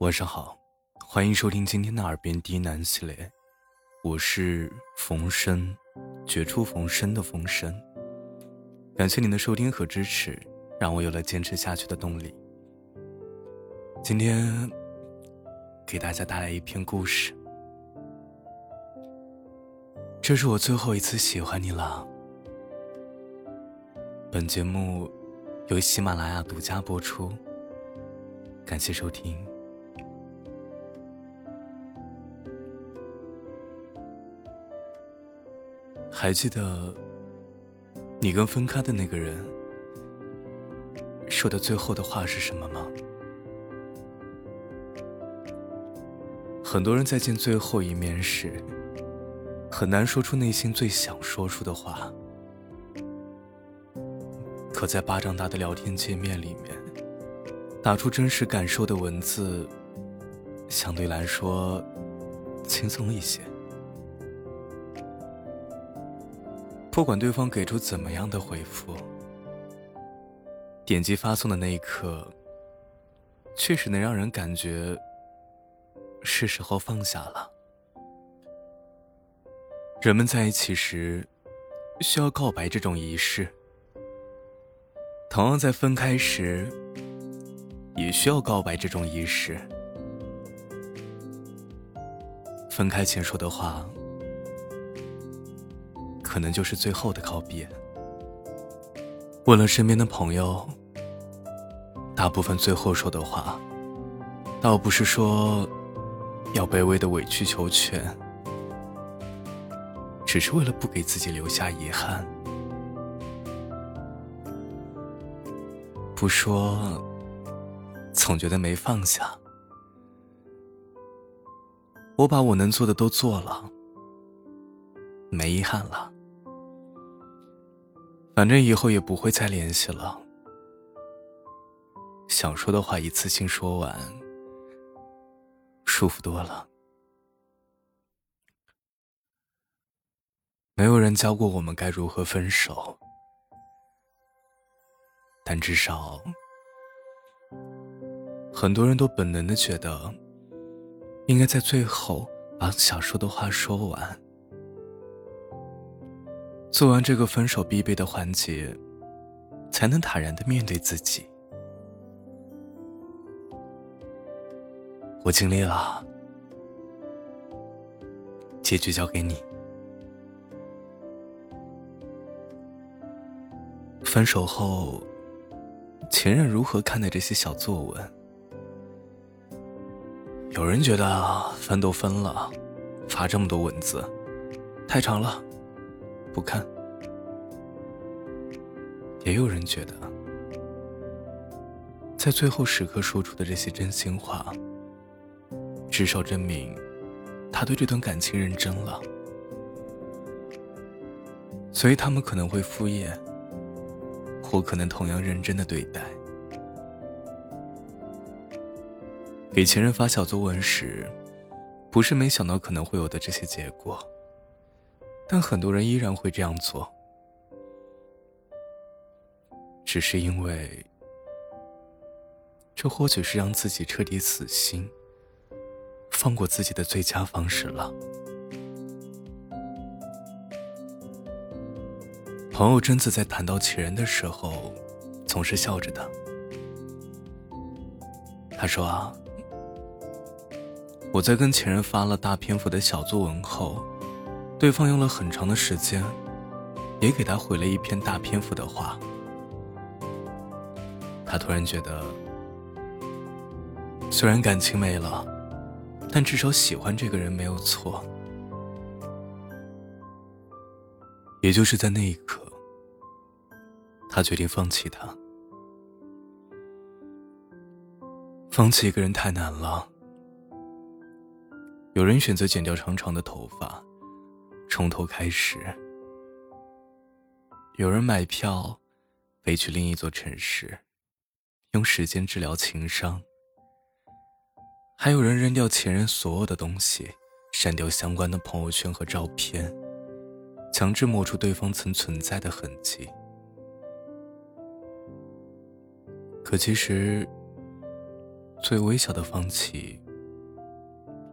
晚上好，欢迎收听今天的耳边低喃系列，我是冯生，绝处逢生的冯生。感谢您的收听和支持，让我有了坚持下去的动力。今天给大家带来一篇故事，这是我最后一次喜欢你了。本节目由喜马拉雅独家播出，感谢收听。还记得你跟分开的那个人说的最后的话是什么吗？很多人在见最后一面时，很难说出内心最想说出的话。可在巴掌大的聊天界面里面，打出真实感受的文字，相对来说轻松一些。不管对方给出怎么样的回复，点击发送的那一刻，确实能让人感觉是时候放下了。人们在一起时需要告白这种仪式，同样在分开时也需要告白这种仪式。分开前说的话。可能就是最后的告别。问了身边的朋友，大部分最后说的话，倒不是说要卑微的委曲求全，只是为了不给自己留下遗憾。不说，总觉得没放下。我把我能做的都做了，没遗憾了。反正以后也不会再联系了。想说的话一次性说完，舒服多了。没有人教过我们该如何分手，但至少，很多人都本能的觉得，应该在最后把想说的话说完。做完这个分手必备的环节，才能坦然的面对自己。我尽力了，结局交给你。分手后，前任如何看待这些小作文？有人觉得分都分了，发这么多文字，太长了。不看，也有人觉得，在最后时刻说出的这些真心话，至少证明他对这段感情认真了。所以他们可能会敷衍，或可能同样认真的对待。给前任发小作文时，不是没想到可能会有的这些结果。但很多人依然会这样做，只是因为这或许是让自己彻底死心、放过自己的最佳方式了。朋友贞子在谈到前任的时候，总是笑着的。他说：“啊，我在跟前任发了大篇幅的小作文后。”对方用了很长的时间，也给他回了一篇大篇幅的话。他突然觉得，虽然感情没了，但至少喜欢这个人没有错。也就是在那一刻，他决定放弃他。放弃一个人太难了。有人选择剪掉长长的头发。从头开始，有人买票飞去另一座城市，用时间治疗情伤；还有人扔掉前任所有的东西，删掉相关的朋友圈和照片，强制抹除对方曾存在的痕迹。可其实，最微小的放弃，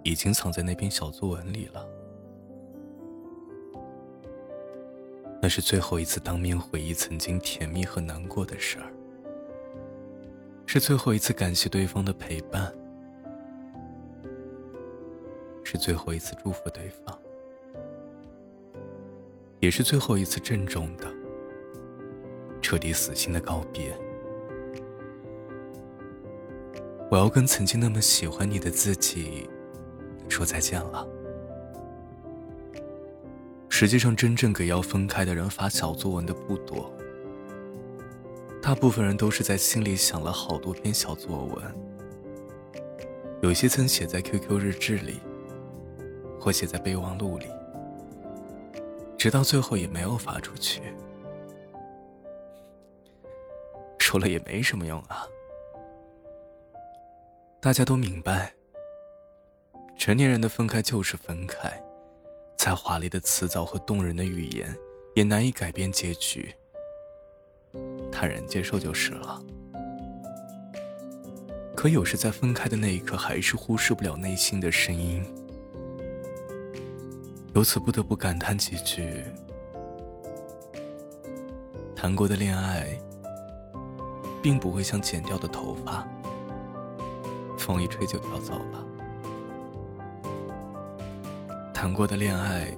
已经藏在那篇小作文里了。那是最后一次当面回忆曾经甜蜜和难过的事儿，是最后一次感谢对方的陪伴，是最后一次祝福对方，也是最后一次郑重的、彻底死心的告别。我要跟曾经那么喜欢你的自己说再见了。实际上，真正给要分开的人发小作文的不多，大部分人都是在心里想了好多篇小作文，有些曾写在 QQ 日志里，或写在备忘录里，直到最后也没有发出去。说了也没什么用啊。大家都明白，成年人的分开就是分开，再华丽的辞藻和动人的语言，也难以改变结局。坦然接受就是了。可有时在分开的那一刻，还是忽视不了内心的声音，由此不得不感叹几句：谈过的恋爱，并不会像剪掉的头发。风一吹就飘走了。谈过的恋爱，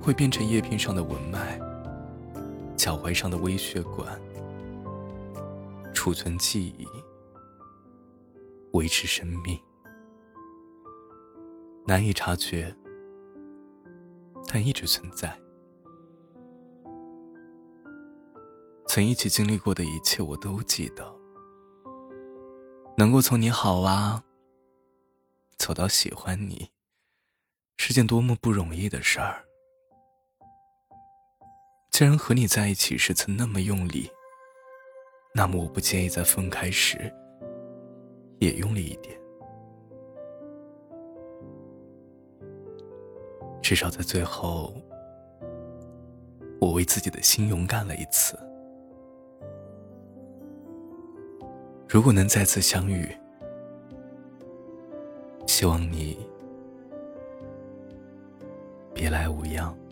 会变成叶片上的纹脉，脚踝上的微血管，储存记忆，维持生命。难以察觉，但一直存在。曾一起经历过的一切，我都记得。能够从你好啊，走到喜欢你，是件多么不容易的事儿。既然和你在一起时曾那么用力，那么我不介意在分开时也用力一点。至少在最后，我为自己的心勇敢了一次。如果能再次相遇，希望你别来无恙。